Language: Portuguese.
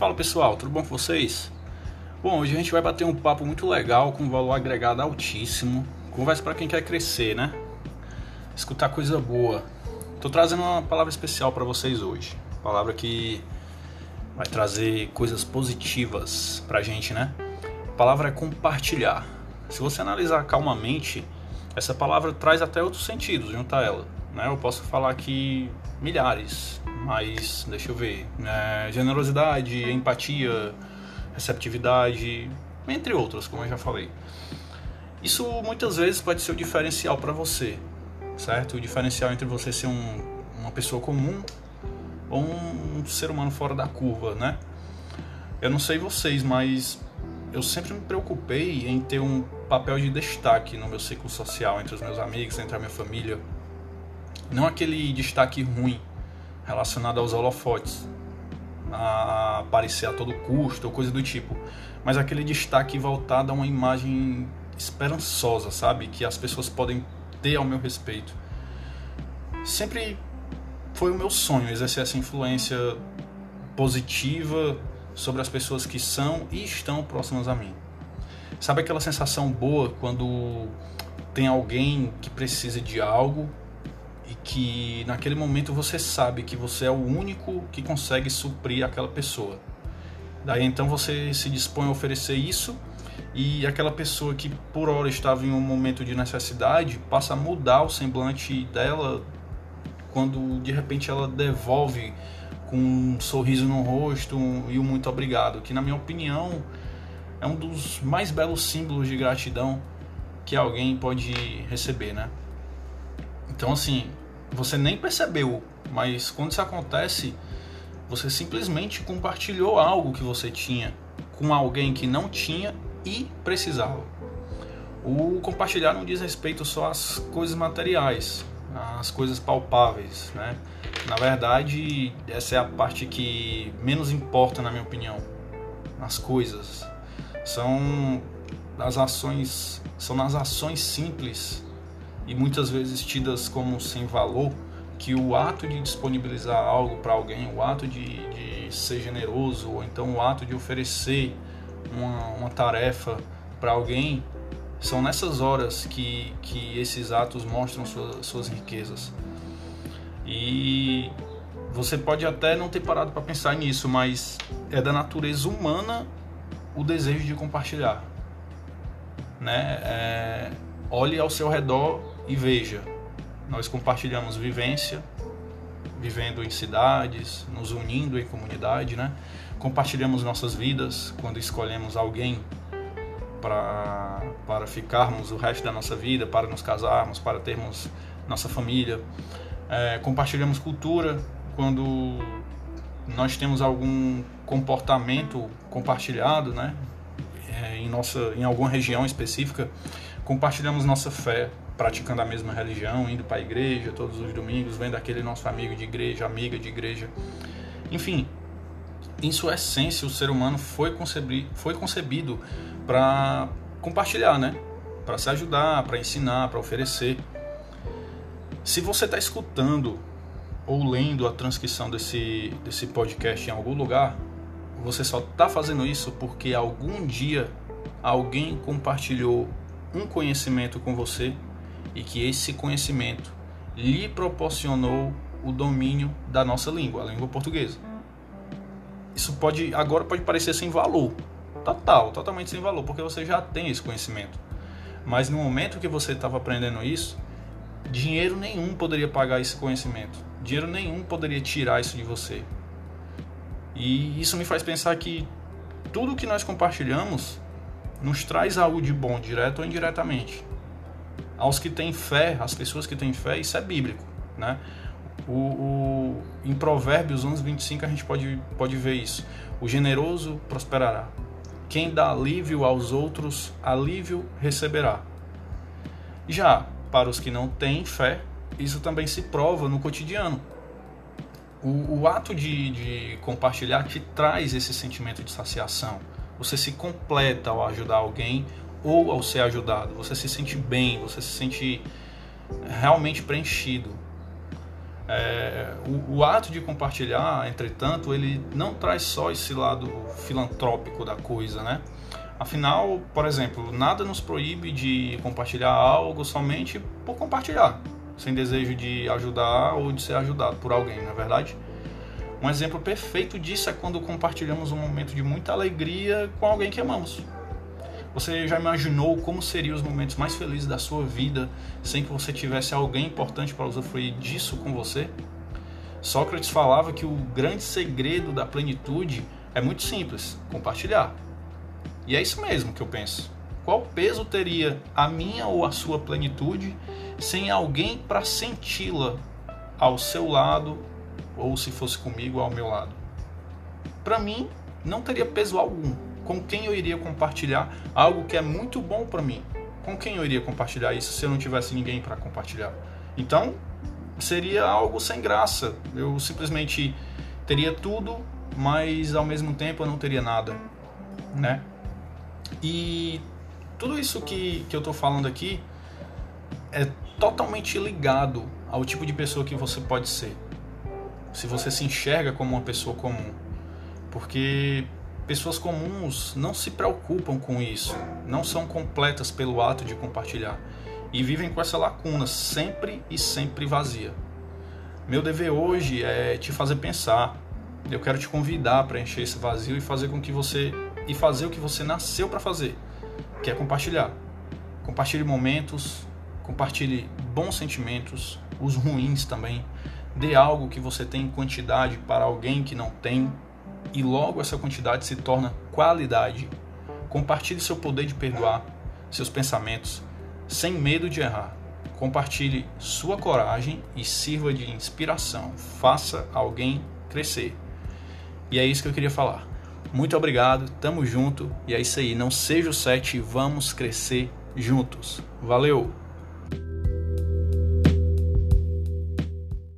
Fala pessoal, tudo bom com vocês? Bom, hoje a gente vai bater um papo muito legal com valor agregado altíssimo. Conversa para quem quer crescer, né? Escutar coisa boa. Tô trazendo uma palavra especial para vocês hoje. Palavra que vai trazer coisas positivas pra gente, né? A palavra é compartilhar. Se você analisar calmamente, essa palavra traz até outros sentidos junto a ela. Né? Eu posso falar aqui milhares, mas deixa eu ver. É, generosidade, empatia, receptividade, entre outras, como eu já falei. Isso muitas vezes pode ser o diferencial para você, certo? O diferencial entre você ser um, uma pessoa comum ou um, um ser humano fora da curva, né? Eu não sei vocês, mas eu sempre me preocupei em ter um papel de destaque no meu ciclo social, entre os meus amigos, entre a minha família. Não aquele destaque ruim relacionado aos holofotes, a aparecer a todo custo ou coisa do tipo, mas aquele destaque voltado a uma imagem esperançosa, sabe? Que as pessoas podem ter ao meu respeito. Sempre foi o meu sonho exercer essa influência positiva sobre as pessoas que são e estão próximas a mim. Sabe aquela sensação boa quando tem alguém que precisa de algo e que naquele momento você sabe que você é o único que consegue suprir aquela pessoa. Daí então você se dispõe a oferecer isso e aquela pessoa que por hora estava em um momento de necessidade passa a mudar o semblante dela quando de repente ela devolve com um sorriso no rosto e um muito obrigado, que na minha opinião é um dos mais belos símbolos de gratidão que alguém pode receber, né? Então assim, você nem percebeu, mas quando isso acontece, você simplesmente compartilhou algo que você tinha com alguém que não tinha e precisava. O compartilhar não diz respeito só às coisas materiais, às coisas palpáveis, né? Na verdade, essa é a parte que menos importa, na minha opinião. As coisas são as ações, são nas ações simples e muitas vezes tidas como sem valor, que o ato de disponibilizar algo para alguém, o ato de, de, ser generoso, ou então o ato de oferecer uma, uma tarefa para alguém, são nessas horas que, que esses atos mostram suas, riquezas. E você pode até não ter parado para pensar nisso, mas é da natureza humana o desejo de compartilhar. Né? É, olhe ao seu redor e veja, nós compartilhamos vivência, vivendo em cidades, nos unindo em comunidade, né? Compartilhamos nossas vidas quando escolhemos alguém para, para ficarmos o resto da nossa vida, para nos casarmos, para termos nossa família. É, compartilhamos cultura quando nós temos algum comportamento compartilhado, né? Em, nossa, em alguma região específica, compartilhamos nossa fé, praticando a mesma religião, indo para a igreja todos os domingos, vendo aquele nosso amigo de igreja, amiga de igreja. Enfim, em sua essência, o ser humano foi, concebi foi concebido para compartilhar, né? Para se ajudar, para ensinar, para oferecer. Se você está escutando ou lendo a transcrição desse, desse podcast em algum lugar, você só está fazendo isso porque algum dia alguém compartilhou um conhecimento com você e que esse conhecimento lhe proporcionou o domínio da nossa língua, a língua portuguesa. Isso pode agora pode parecer sem valor, total, totalmente sem valor, porque você já tem esse conhecimento. Mas no momento que você estava aprendendo isso, dinheiro nenhum poderia pagar esse conhecimento. Dinheiro nenhum poderia tirar isso de você. E isso me faz pensar que tudo que nós compartilhamos nos traz algo de bom, direto ou indiretamente aos que têm fé, às pessoas que têm fé, isso é bíblico, né? O, o, em Provérbios 11, 25 a gente pode, pode ver isso. O generoso prosperará. Quem dá alívio aos outros, alívio receberá. Já para os que não têm fé, isso também se prova no cotidiano. O, o ato de, de compartilhar te traz esse sentimento de saciação. Você se completa ao ajudar alguém ou ao ser ajudado. Você se sente bem, você se sente realmente preenchido. É, o, o, ato de compartilhar, entretanto, ele não traz só esse lado filantrópico da coisa, né? Afinal, por exemplo, nada nos proíbe de compartilhar algo somente por compartilhar, sem desejo de ajudar ou de ser ajudado por alguém, não é verdade? Um exemplo perfeito disso é quando compartilhamos um momento de muita alegria com alguém que amamos. Você já imaginou como seriam os momentos mais felizes da sua vida sem que você tivesse alguém importante para usufruir disso com você? Sócrates falava que o grande segredo da plenitude é muito simples: compartilhar. E é isso mesmo que eu penso. Qual peso teria a minha ou a sua plenitude sem alguém para senti-la ao seu lado ou se fosse comigo ao meu lado? Para mim, não teria peso algum com quem eu iria compartilhar algo que é muito bom para mim? Com quem eu iria compartilhar isso se eu não tivesse ninguém para compartilhar? Então, seria algo sem graça. Eu simplesmente teria tudo, mas ao mesmo tempo eu não teria nada, né? E tudo isso que, que eu estou falando aqui é totalmente ligado ao tipo de pessoa que você pode ser. Se você se enxerga como uma pessoa comum. Porque Pessoas comuns não se preocupam com isso, não são completas pelo ato de compartilhar e vivem com essa lacuna sempre e sempre vazia. Meu dever hoje é te fazer pensar. Eu quero te convidar para encher esse vazio e fazer com que você e fazer o que você nasceu para fazer, que é compartilhar. Compartilhe momentos, compartilhe bons sentimentos, os ruins também. Dê algo que você tem em quantidade para alguém que não tem e logo essa quantidade se torna qualidade. Compartilhe seu poder de perdoar, seus pensamentos, sem medo de errar. Compartilhe sua coragem e sirva de inspiração. Faça alguém crescer. E é isso que eu queria falar. Muito obrigado, tamo junto e é isso aí. Não seja o 7, vamos crescer juntos. Valeu!